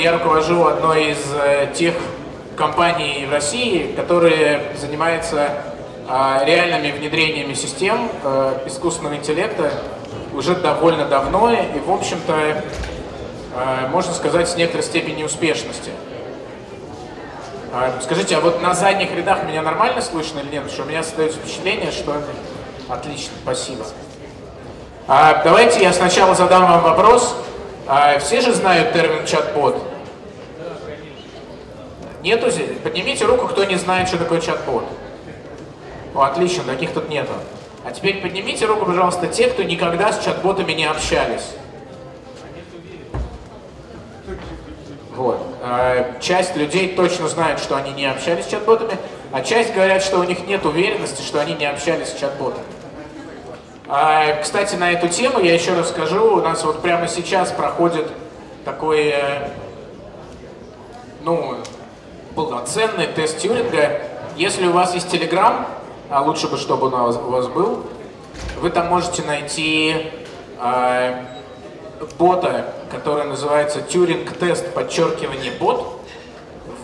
я руковожу одной из э, тех компаний в России, которые занимаются э, реальными внедрениями систем э, искусственного интеллекта уже довольно давно и, в общем-то, э, можно сказать, с некоторой степенью успешности. Э, скажите, а вот на задних рядах меня нормально слышно или нет? Потому что у меня создается впечатление, что... Отлично, спасибо. А, давайте я сначала задам вам вопрос. А, все же знают термин чат-бот? Нету здесь? Поднимите руку, кто не знает, что такое чат-бот. О, отлично, таких тут нету. А теперь поднимите руку, пожалуйста, те, кто никогда с чат-ботами не общались. Вот. А, часть людей точно знает, что они не общались с чат-ботами, а часть говорят, что у них нет уверенности, что они не общались с чат-ботами. А, кстати, на эту тему я еще расскажу. У нас вот прямо сейчас проходит такой, э, ну, полноценный тест Тьюринга. Если у вас есть Telegram, а лучше бы, чтобы он у вас был, вы там можете найти э, бота, который называется Тьюринг-тест, подчеркивание бот.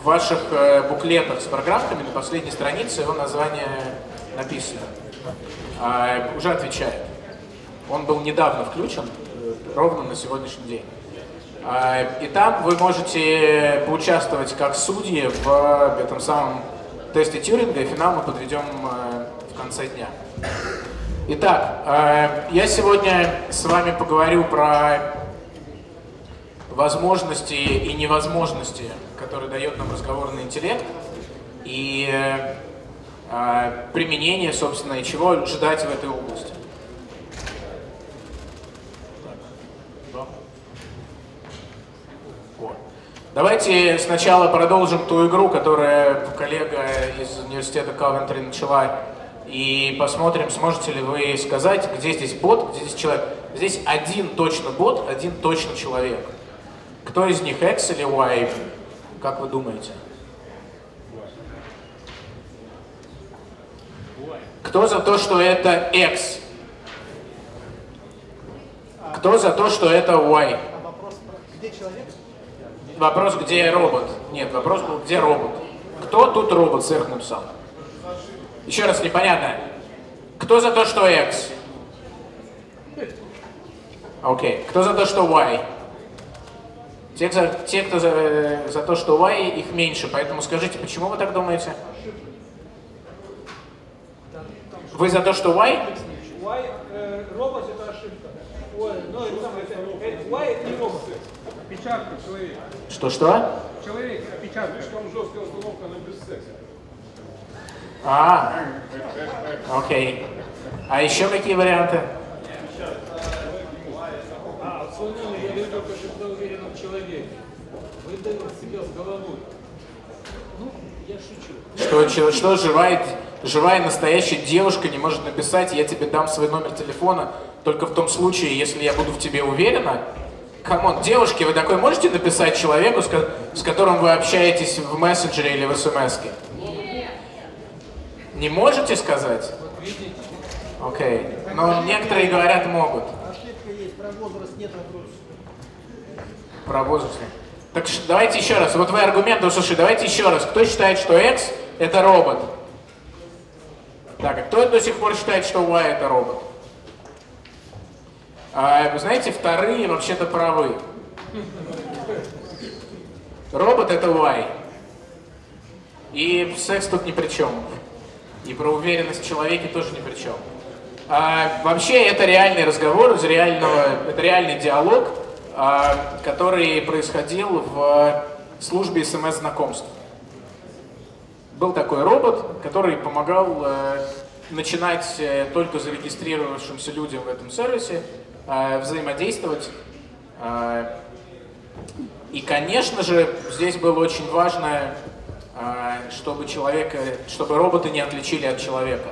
В ваших э, буклетах с программками на последней странице его название написано. Э, уже отвечает. Он был недавно включен, э, ровно на сегодняшний день. Э, и там вы можете поучаствовать как судьи в этом самом тесте Тьюринга, и финал мы подведем э, в конце дня. Итак, э, я сегодня с вами поговорю про возможности и невозможности, которые дает нам разговорный интеллект, и э, применение, собственно, и чего ждать в этой области. Давайте сначала продолжим ту игру, которую коллега из университета Кавентри начала и посмотрим, сможете ли вы сказать, где здесь бот, где здесь человек. Здесь один точно бот, один точно человек. Кто из них, X или Y? Как вы думаете? Кто за то, что это X? Кто за то, что это Y? Вопрос, где робот? Нет, вопрос где робот? Кто тут робот, сэр написал? Еще раз, непонятно. Кто за то, что X? Окей. Okay. Кто за то, что Y? Те, те кто за, за то, что Y, их меньше. Поэтому скажите, почему вы так думаете? Вы за то, что Y? Y, э, робот это ошибка. Ой, ну, это, Y это не робот. Опечатка человека. Что-что? Человек, опечатка. Слишком жесткая установка на бессексе. А, окей. А еще какие варианты? А, отсылную я видел, когда уверен в человеке. Выдал себя с головой. Ну, я шучу. Что, что живая, живая настоящая девушка не может написать, я тебе дам свой номер телефона только в том случае, если я буду в тебе уверена? Come on, девушки, вы такой можете написать человеку, с, которым вы общаетесь в мессенджере или в смс -ке? Не можете сказать? Окей. Okay. Но некоторые говорят могут. Ошибка есть, про возраст нет вопросов. Про возраст нет. Так давайте еще раз. Вот вы аргументы, слушай, давайте еще раз. Кто считает, что X это робот? Так, а кто до сих пор считает, что Y это робот? А, вы знаете, вторые вообще-то правы. Робот это Y. И секс тут ни при чем. И про уверенность в человеке тоже ни при чем. А, вообще это реальный разговор из реального, это реальный диалог, а, который происходил в службе смс-знакомств. Был такой робот, который помогал э, начинать э, только зарегистрировавшимся людям в этом сервисе э, взаимодействовать. Э, и, конечно же, здесь было очень важно а, чтобы человека, чтобы роботы не отличили от человека.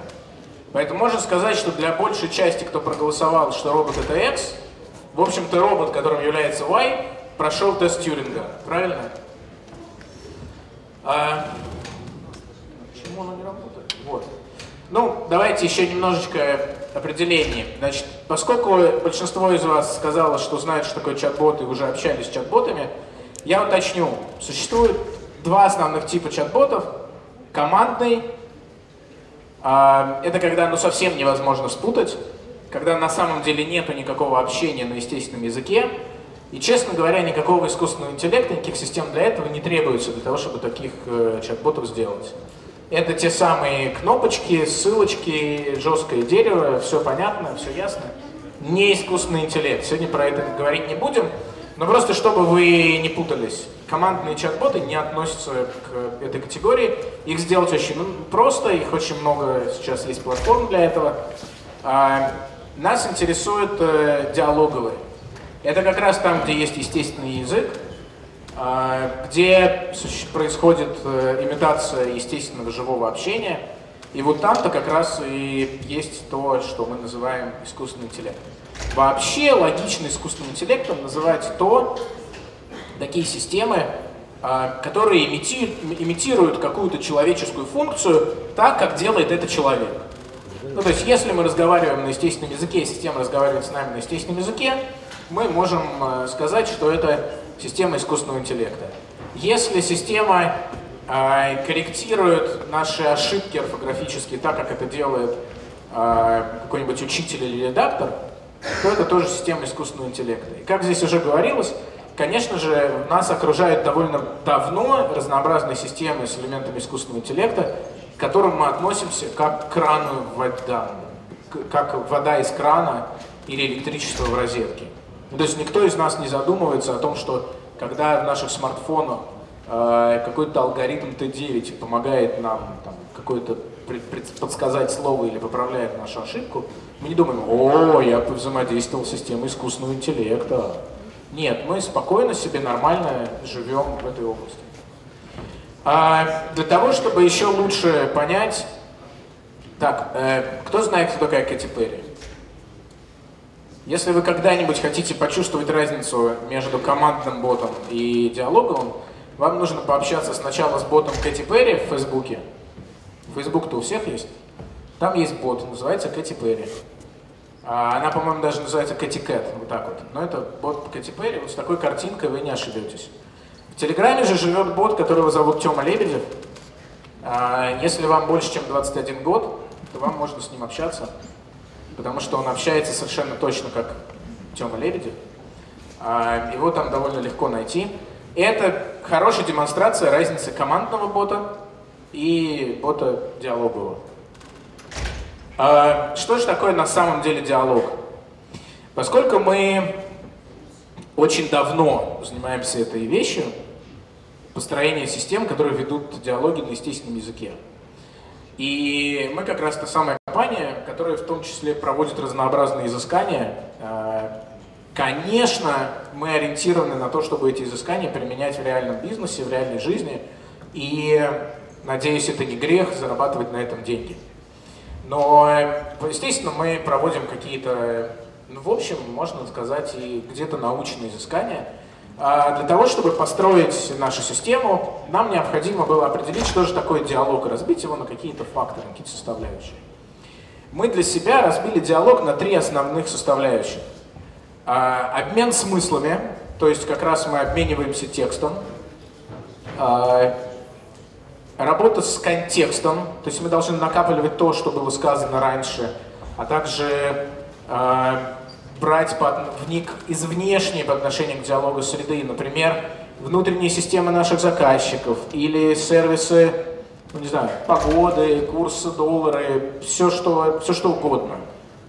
Поэтому можно сказать, что для большей части, кто проголосовал, что робот это X, в общем-то робот, которым является Y, прошел тест Тьюринга. Правильно? Почему оно не работает? Вот. Ну, давайте еще немножечко определений. Значит, поскольку большинство из вас сказало, что знают, что такое чат-бот и уже общались с чат-ботами, Я уточню. Существует два основных типа чат-ботов. Командный. А, это когда ну совсем невозможно спутать. Когда на самом деле нету никакого общения на естественном языке. И, честно говоря, никакого искусственного интеллекта, никаких систем для этого не требуется, для того, чтобы таких э, чат-ботов сделать. Это те самые кнопочки, ссылочки, жесткое дерево, все понятно, все ясно. Не искусственный интеллект. Сегодня про это говорить не будем. Но просто чтобы вы не путались, командные чат-боты не относятся к этой категории. Их сделать очень ну, просто, их очень много сейчас есть платформ для этого. А, нас интересуют э, диалоговые. Это как раз там, где есть естественный язык, где происходит э, имитация естественного живого общения. И вот там-то как раз и есть то, что мы называем искусственный интеллект. Вообще логично искусственным интеллектом называть то, такие системы, а, которые имитируют, имитируют какую-то человеческую функцию так, как делает это человек. Ну, то есть, если мы разговариваем на естественном языке, система разговаривает с нами на естественном языке, мы можем э, сказать, что это система искусственного интеллекта. Если система э, корректирует наши ошибки орфографические так, как это делает э, какой-нибудь учитель или редактор, то это тоже система искусственного интеллекта. И как здесь уже говорилось, конечно же, нас окружают довольно давно разнообразные системы с элементами искусственного интеллекта, к которым мы относимся как к крану вода, как вода из крана или электричество в розетке. То есть никто из нас не задумывается о том, что когда в наших смартфонах э, какой-то алгоритм Т9 помогает нам там, какое-то подсказать слово или поправляет нашу ошибку, мы не думаем, о, я взаимодействовал с системой искусственного интеллекта. Нет, мы спокойно себе нормально живем в этой области. А для того, чтобы еще лучше понять, так, э, кто знает, кто такая Кэти Перри? Если вы когда-нибудь хотите почувствовать разницу между командным ботом и диалоговым, вам нужно пообщаться сначала с ботом Кэти Перри в Фейсбуке. Фейсбук-то у всех есть. Там есть бот, называется Кэти Перри. А, она, по-моему, даже называется Кэти Кэт, вот так вот. Но это бот Кэти Перри, вот с такой картинкой вы не ошибетесь. В Телеграме же живет бот, которого зовут Тёма Лебедев. А, если вам больше, чем 21 год, то вам можно с ним общаться потому что он общается совершенно точно как Тёма Лебедев. А, его там довольно легко найти. Это хорошая демонстрация разницы командного бота и бота диалогового. А, что же такое на самом деле диалог? Поскольку мы очень давно занимаемся этой вещью, построение систем, которые ведут диалоги на естественном языке. И мы как раз та самая компания, которая в том числе проводит разнообразные изыскания. Э, конечно, мы ориентированы на то, чтобы эти изыскания применять в реальном бизнесе, в реальной жизни. И, надеюсь, это не грех зарабатывать на этом деньги. Но, естественно, мы проводим какие-то, ну, в общем, можно сказать, и где-то научные изыскания – а для того, чтобы построить нашу систему, нам необходимо было определить, что же такое диалог, и разбить его на какие-то факторы, какие-то составляющие. Мы для себя разбили диалог на три основных составляющих. А, обмен смыслами, то есть как раз мы обмениваемся текстом. А, работа с контекстом, то есть мы должны накапливать то, что было сказано раньше, а также брать под, вник из внешней по отношению к диалогу среды, например, внутренние системы наших заказчиков или сервисы, ну, не знаю, погоды, курсы доллара, все что, все что угодно.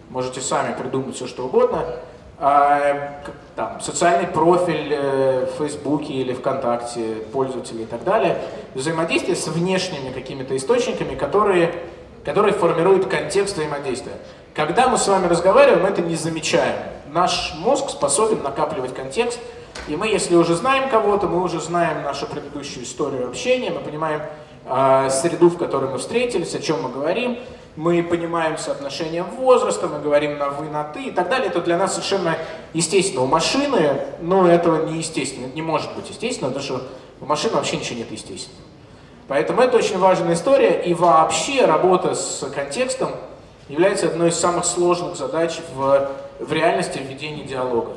Можете сами придумать все что угодно. А, там, социальный профиль э, в Фейсбуке или ВКонтакте пользователей и так далее. Взаимодействие с внешними какими-то источниками, которые, которые формируют контекст взаимодействия. Когда мы с вами разговариваем, мы это не замечаем. Наш мозг способен накапливать контекст, и мы, если уже знаем кого-то, мы уже знаем нашу предыдущую историю общения, мы понимаем э, среду, в которой мы встретились, о чем мы говорим, мы понимаем соотношение возраста, мы говорим на вы, на ты и так далее. Это для нас совершенно естественно. У машины, ну, этого не естественно, не может быть естественно, потому что у машины вообще ничего нет естественного. Поэтому это очень важная история, и вообще работа с контекстом – является одной из самых сложных задач в, в реальности введения диалога.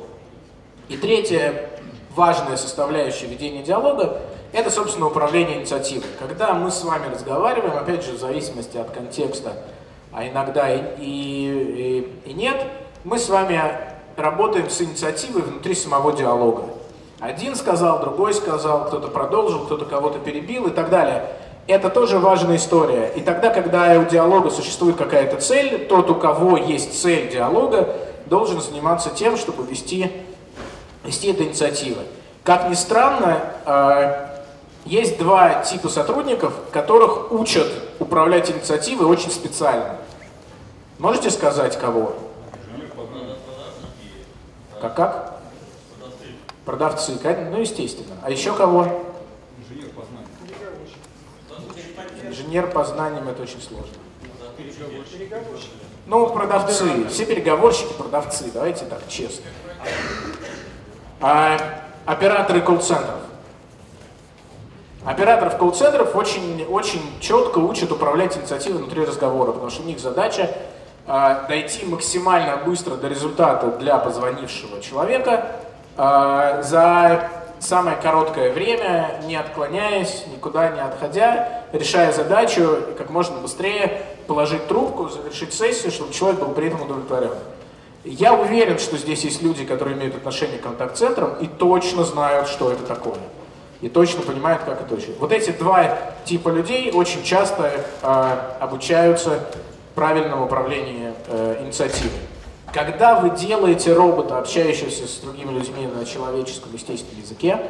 И третье, важная составляющая ведения диалога – это, собственно, управление инициативой. Когда мы с вами разговариваем, опять же, в зависимости от контекста, а иногда и, и, и, и нет, мы с вами работаем с инициативой внутри самого диалога. Один сказал, другой сказал, кто-то продолжил, кто-то кого-то перебил и так далее. Это тоже важная история. И тогда, когда у диалога существует какая-то цель, тот, у кого есть цель диалога, должен заниматься тем, чтобы вести, вести эту инициативу. Как ни странно, э, есть два типа сотрудников, которых учат управлять инициативой очень специально. Можете сказать, кого? Как как? Продавцы. Ну, естественно. А еще кого? Инженер по знаниям. Инженер по знаниям это очень сложно. Ну, продавцы. Все переговорщики, продавцы. Давайте так, честно. А, операторы колл-центров. Операторов колл-центров очень, очень четко учат управлять инициативой внутри разговора, потому что у них задача э, дойти максимально быстро до результата для позвонившего человека за самое короткое время, не отклоняясь, никуда не отходя, решая задачу как можно быстрее положить трубку, завершить сессию, чтобы человек был при этом удовлетворен. Я уверен, что здесь есть люди, которые имеют отношение к контакт-центрам и точно знают, что это такое и точно понимают, как это учить. Вот эти два типа людей очень часто э, обучаются правильному управлению э, инициативой. Когда вы делаете робота, общающегося с другими людьми на человеческом естественном языке,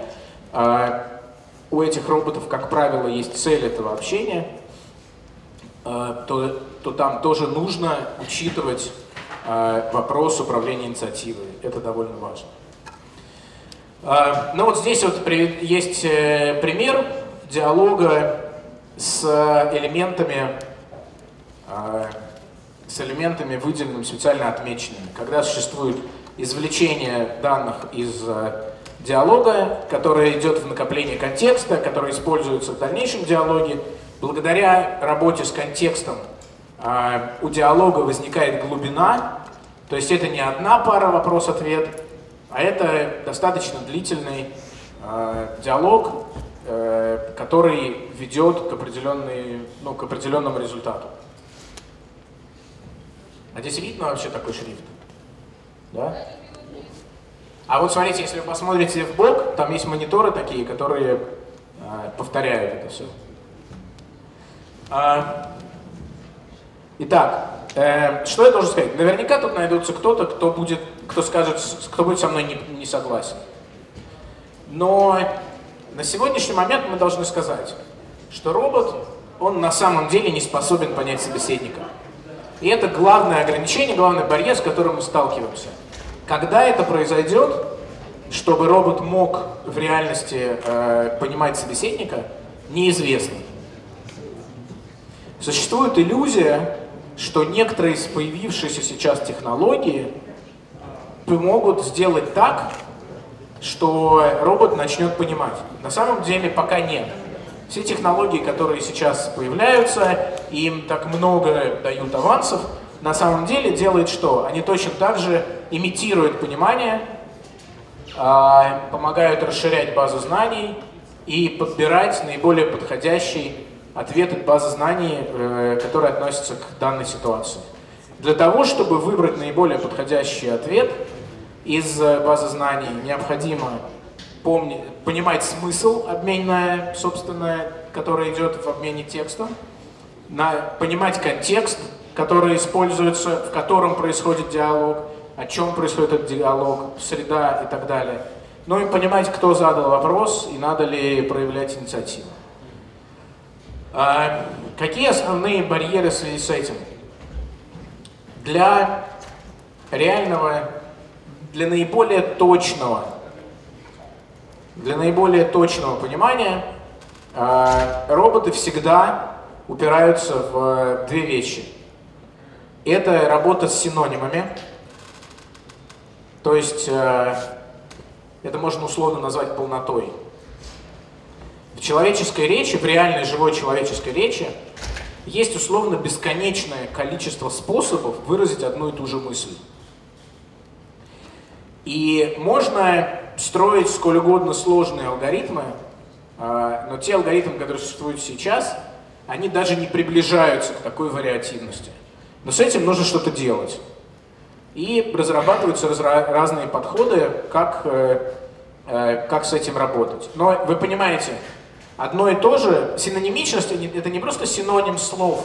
э, у этих роботов, как правило, есть цель этого общения, э, то, то там тоже нужно учитывать э, вопрос управления инициативой. Это довольно важно. А, ну вот здесь вот есть э, пример диалога с элементами, а, с элементами выделенными, специально отмеченными. Когда существует извлечение данных из э, диалога, которое идет в накопление контекста, который используется в дальнейшем диалоге, благодаря работе с контекстом а, у диалога возникает глубина, то есть это не одна пара вопрос-ответ, а это достаточно длительный э, диалог, э, который ведет к, определенной, ну, к определенному результату. А здесь видно вообще такой шрифт? Да? А вот смотрите, если вы посмотрите в бок, там есть мониторы такие, которые э, повторяют это все. А, итак, э, что я должен сказать? Наверняка тут найдется кто-то, кто будет кто скажет, кто будет со мной не, не согласен. Но на сегодняшний момент мы должны сказать, что робот, он на самом деле не способен понять собеседника. И это главное ограничение, главный барьер, с которым мы сталкиваемся. Когда это произойдет, чтобы робот мог в реальности э, понимать собеседника, неизвестно. Существует иллюзия, что некоторые из появившиеся сейчас технологии могут сделать так, что робот начнет понимать. На самом деле пока нет. Все технологии, которые сейчас появляются, им так много дают авансов, на самом деле делают что? Они точно так же имитируют понимание, а, помогают расширять базу знаний и подбирать наиболее подходящий ответ от базы знаний, э, который относится к данной ситуации. Для того, чтобы выбрать наиболее подходящий ответ, из э, базы знаний необходимо помнить, понимать смысл обменная, собственно, который идет в обмене текстом, на, понимать контекст, который используется, в котором происходит диалог, о чем происходит этот диалог, среда и так далее. Ну и понимать, кто задал вопрос и надо ли проявлять инициативу. А, какие основные барьеры в связи с этим? Для реального для наиболее точного, для наиболее точного понимания э, роботы всегда упираются в две вещи. Это работа с синонимами, то есть э, это можно условно назвать полнотой. В человеческой речи, в реальной живой человеческой речи, есть условно бесконечное количество способов выразить одну и ту же мысль. И можно строить сколь угодно сложные алгоритмы, э, но те алгоритмы, которые существуют сейчас, они даже не приближаются к такой вариативности. Но с этим нужно что-то делать. И разрабатываются разные подходы, как, э, э, как с этим работать. Но вы понимаете, одно и то же, синонимичность это не просто синоним слов,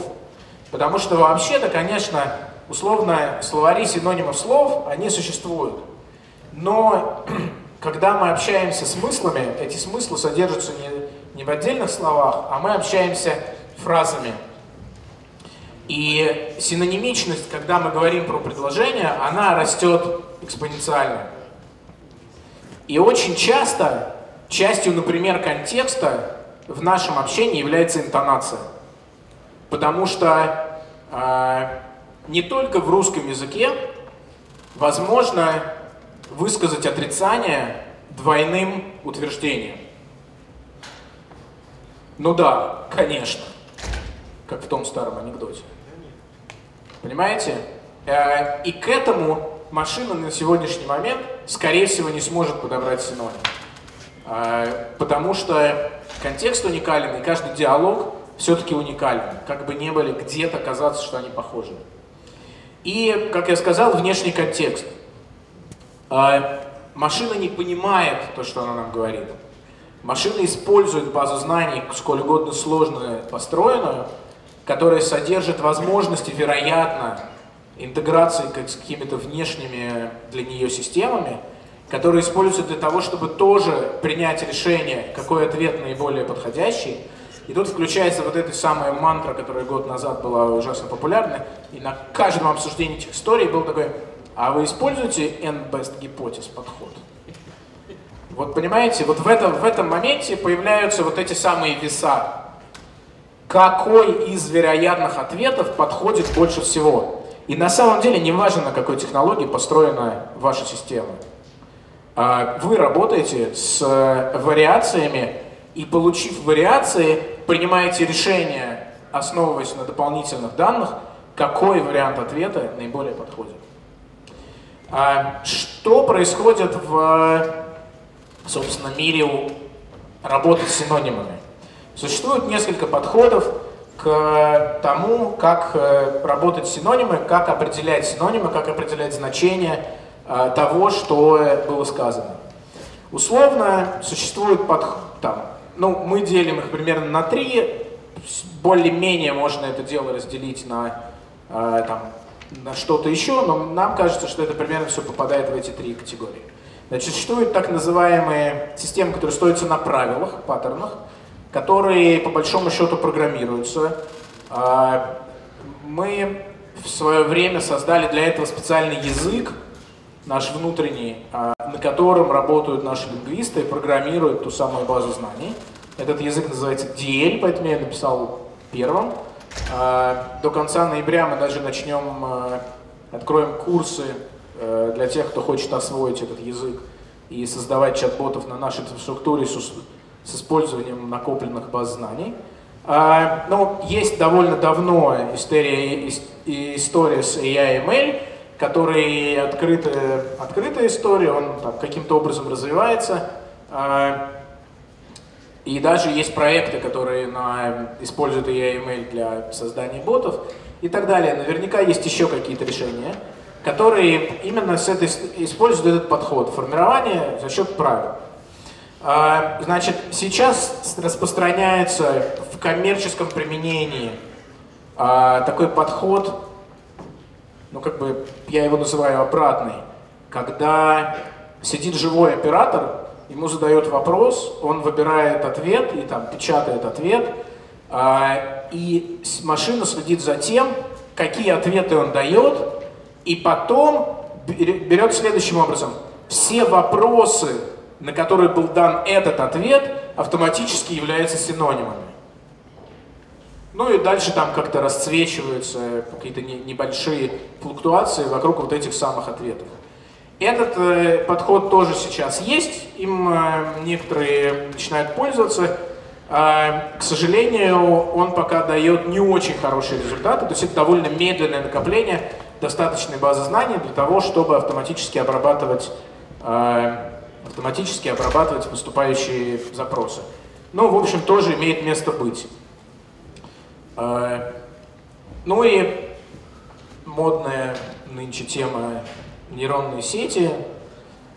потому что вообще-то, конечно, условно словари синонимов слов, они существуют. Но когда мы общаемся смыслами, эти смыслы содержатся не, не в отдельных словах, а мы общаемся фразами. И синонимичность, когда мы говорим про предложение, она растет экспоненциально. И очень часто частью, например, контекста в нашем общении является интонация. Потому что э, не только в русском языке возможно высказать отрицание двойным утверждением. Ну да, конечно, как в том старом анекдоте. Понимаете? Э, и к этому машина на сегодняшний момент, скорее всего, не сможет подобрать синоним. Э, потому что контекст уникален, и каждый диалог все-таки уникален. Как бы не были где-то казаться, что они похожи. И, как я сказал, внешний контекст. Э, машина не понимает то, что она нам говорит. Машина использует базу знаний, сколь угодно сложную построенную, которая содержит возможности, вероятно, интеграции с какими-то внешними для нее системами, которые используются для того, чтобы тоже принять решение, какой ответ наиболее подходящий. И тут включается вот эта самая мантра, которая год назад была ужасно популярна, и на каждом обсуждении этих историй был такой, а вы используете N-best гипотез подход? Вот понимаете, вот в этом, в этом моменте появляются вот эти самые веса, какой из вероятных ответов подходит больше всего. И на самом деле не важно, на какой технологии построена ваша система. А, вы работаете с э, вариациями и, получив вариации, принимаете решение, основываясь на дополнительных данных, какой вариант ответа наиболее подходит. А, что происходит в, собственно, мире работы с синонимами? Существует несколько подходов к тому, как э, работать с синонимы, как определять синонимы, как определять значение э, того, что было сказано. Условно существует подход, там, ну, мы делим их примерно на три, более-менее можно это дело разделить на, э, там, на что-то еще, но нам кажется, что это примерно все попадает в эти три категории. Значит, существуют так называемые системы, которые строятся на правилах, паттернах, которые по большому счету программируются. А, мы в свое время создали для этого специальный язык, наш внутренний, а, на котором работают наши лингвисты и программируют ту самую базу знаний. Этот язык называется DL, поэтому я написал первым. А, до конца ноября мы даже начнем, откроем курсы э, для тех, кто хочет освоить этот язык и создавать чат-ботов на нашей инфраструктуре с использованием накопленных баз знаний. А, ну, есть довольно давно история, история с AI-ML, который открытая, открытая история, он каким-то образом развивается. И даже есть проекты, которые на, используют AI-ML для создания ботов и так далее. Наверняка есть еще какие-то решения, которые именно с этой, используют этот подход формирования за счет правил. А, значит, сейчас распространяется в коммерческом применении а, такой подход, ну как бы я его называю обратный, когда сидит живой оператор, ему задает вопрос, он выбирает ответ и там печатает ответ, а, и машина следит за тем, какие ответы он дает, и потом берет следующим образом. Все вопросы, на который был дан этот ответ, автоматически является синонимами. Ну и дальше там как-то расцвечиваются какие-то небольшие флуктуации вокруг вот этих самых ответов. Этот э, подход тоже сейчас есть, им э, некоторые начинают пользоваться. Э, к сожалению, он пока дает не очень хорошие результаты, то есть это довольно медленное накопление достаточной базы знаний для того, чтобы автоматически обрабатывать э, автоматически обрабатывать поступающие запросы. Ну, в общем, тоже имеет место быть. Ну и модная нынче тема нейронные сети,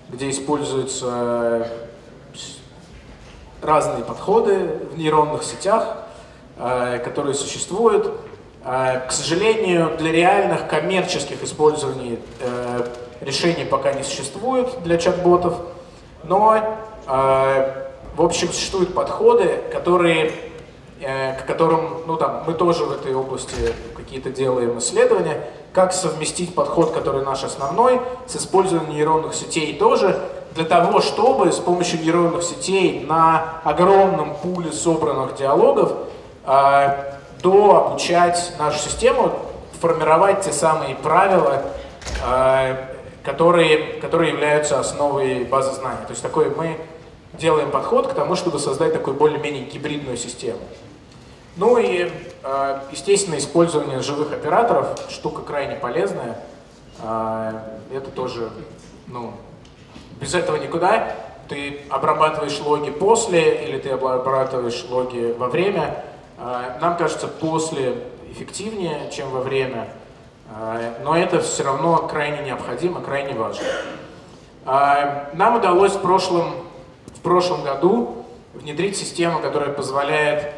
где используются разные подходы в нейронных сетях, э, которые существуют. Э, к сожалению, для реальных коммерческих использований э, решений пока не существует для чат-ботов, но, в общем, существуют подходы, которые, к которым, ну там, мы тоже в этой области какие-то делаем исследования, как совместить подход, который наш основной, с использованием нейронных сетей тоже, для того, чтобы с помощью нейронных сетей на огромном пуле собранных диалогов э, дообучать нашу систему, формировать те самые правила, э, которые, которые являются основой базы знаний. То есть такой мы делаем подход к тому, чтобы создать такую более-менее гибридную систему. Ну и, э, естественно, использование живых операторов, штука крайне полезная. Э, это тоже, ну, без этого никуда. Ты обрабатываешь логи после или ты обрабатываешь логи во время. Э, нам кажется, после эффективнее, чем во время. Но это все равно крайне необходимо, крайне важно. Нам удалось в прошлом, в прошлом году внедрить систему, которая позволяет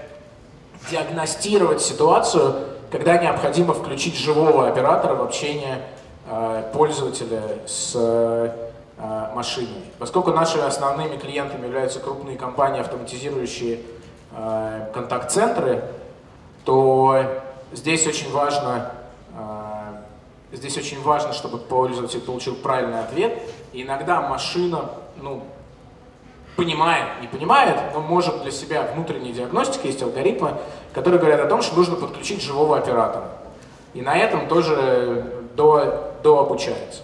диагностировать ситуацию, когда необходимо включить живого оператора в общение э, пользователя с э, машиной. Поскольку нашими основными клиентами являются крупные компании, автоматизирующие э, контакт-центры, то здесь очень важно, здесь очень важно, чтобы пользователь получил правильный ответ. И иногда машина, ну, понимает, не понимает, но может для себя внутренней диагностики, есть алгоритмы, которые говорят о том, что нужно подключить живого оператора. И на этом тоже до, до обучается.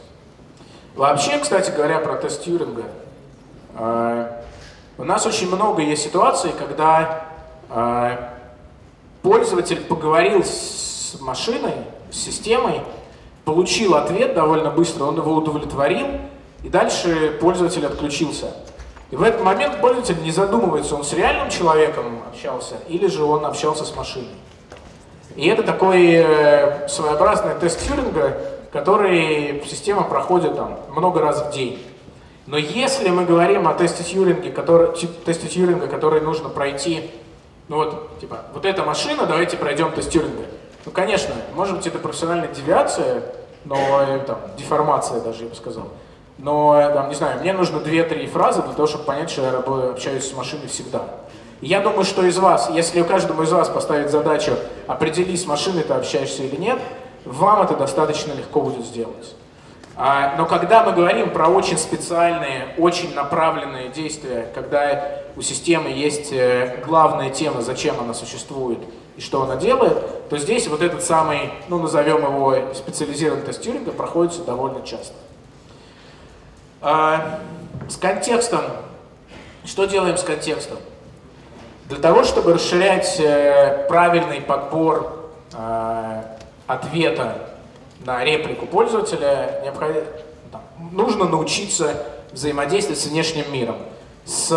Вообще, кстати говоря, про тест Тьюринга, э, у нас очень много есть ситуаций, когда э, пользователь поговорил с машиной, с системой, получил ответ довольно быстро, он его удовлетворил, и дальше пользователь отключился. И в этот момент пользователь не задумывается, он с реальным человеком общался или же он общался с машиной. И это такой э, своеобразный тест Тьюринга, который система проходит там много раз в день. Но если мы говорим о тесте Тьюринга, который, тесте Тьюринга, который нужно пройти, ну вот, типа, вот эта машина, давайте пройдем тест Тьюринга. Ну, конечно, может быть, это профессиональная девиация, но э, там, деформация даже, я бы сказал. Но, там, не знаю, мне нужно 2-3 фразы для того, чтобы понять, что я общаюсь с машиной всегда. я думаю, что из вас, если у каждого из вас поставить задачу определить, с машиной ты общаешься или нет, вам это достаточно легко будет сделать. А, но когда мы говорим про очень специальные, очень направленные действия, когда у системы есть э, главная тема, зачем она существует и что она делает, то здесь вот этот самый, ну назовем его специализированный тестирование, проходится довольно часто. А, с контекстом. Что делаем с контекстом? Для того, чтобы расширять э, правильный подбор э, ответа на реплику пользователя, нужно научиться взаимодействовать с внешним миром. С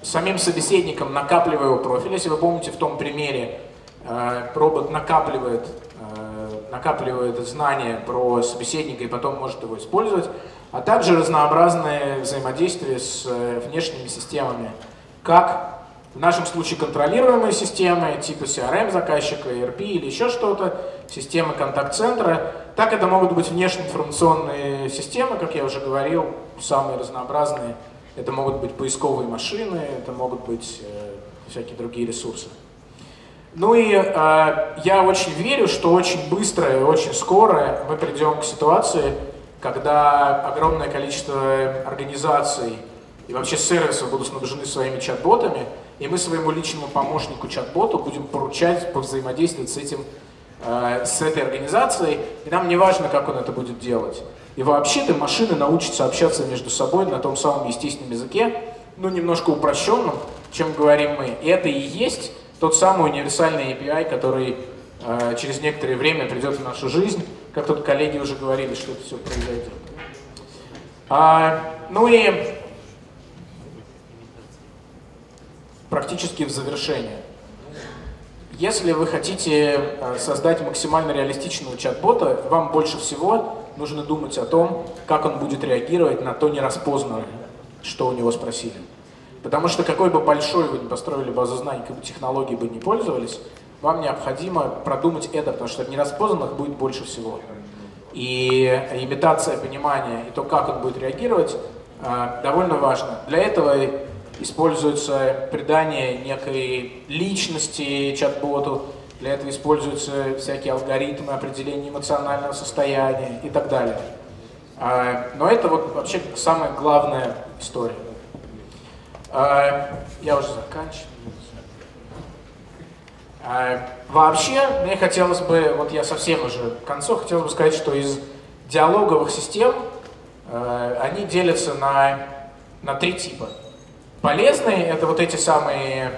самим собеседником накапливая его профиль. Если вы помните в том примере, э, робот накапливает, накапливает знания про собеседника и потом может его использовать а также разнообразные взаимодействия с э, внешними системами, как в нашем случае контролируемые системы, типа CRM заказчика, ERP или еще что-то, системы контакт-центра, так это могут быть внешние информационные системы, как я уже говорил, самые разнообразные. Это могут быть поисковые машины, это могут быть э, всякие другие ресурсы. Ну и э, я очень верю, что очень быстро и очень скоро мы придем к ситуации, когда огромное количество организаций и вообще сервисов будут снабжены своими чат-ботами, и мы своему личному помощнику чат-боту будем поручать повзаимодействовать с этим, э, с этой организацией, и нам не важно, как он это будет делать. И вообще-то машины научатся общаться между собой на том самом естественном языке, ну, немножко упрощенном, чем говорим мы. И это и есть тот самый универсальный API, который э, через некоторое время придет в нашу жизнь, как тут коллеги уже говорили, что это все произойдет. А, ну и практически в завершение. Если вы хотите э, создать максимально реалистичного чат-бота, вам больше всего нужно думать о том, как он будет реагировать на то нераспознанное, что у него спросили. Потому что какой бы большой вы ни построили базу знаний, какой бы технологией бы не пользовались, вам необходимо продумать это, потому что нераспознанных будет больше всего. И имитация понимания и то, как он будет реагировать, э, довольно важно. Для этого используется придание некой личности чат-боту, для этого используются всякие алгоритмы определения эмоционального состояния и так далее. А, но это вот вообще самая главная история. А, я уже заканчиваю. А, вообще, мне хотелось бы, вот я совсем уже к концу, хотелось бы сказать, что из диалоговых систем они делятся на, на три типа. Полезные – это вот эти самые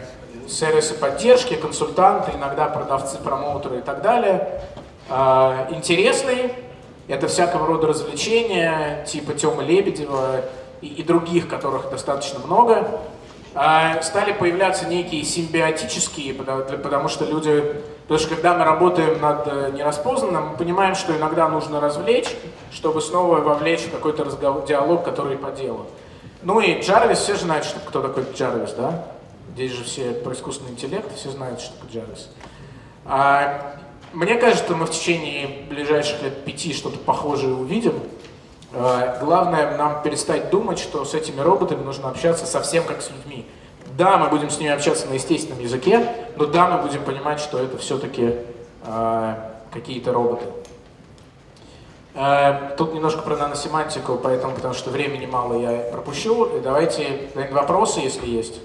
сервисы поддержки, консультанты, иногда продавцы, промоутеры и так далее. А, интересные – это всякого рода развлечения, типа Тёмы Лебедева и, и других, которых достаточно много. А, стали появляться некие симбиотические, потому, что люди, потому что когда мы работаем над э, нераспознанным, мы понимаем, что иногда нужно развлечь, чтобы снова вовлечь в какой-то разговор, диалог, который по делу. Ну и Джарвис, все же знают, что, кто такой Джарвис, да? Здесь же все про искусственный интеллект, все знают, что такое Джарвис. А, мне кажется, мы в течение ближайших лет пяти что-то похожее увидим. А, главное нам перестать думать, что с этими роботами нужно общаться совсем как с людьми. Да, мы будем с ними общаться на естественном языке, но да, мы будем понимать, что это все-таки а, какие-то роботы. Э, тут немножко про наносемантику, поэтому, потому что времени мало, я пропущу. Давайте вопросы, если есть.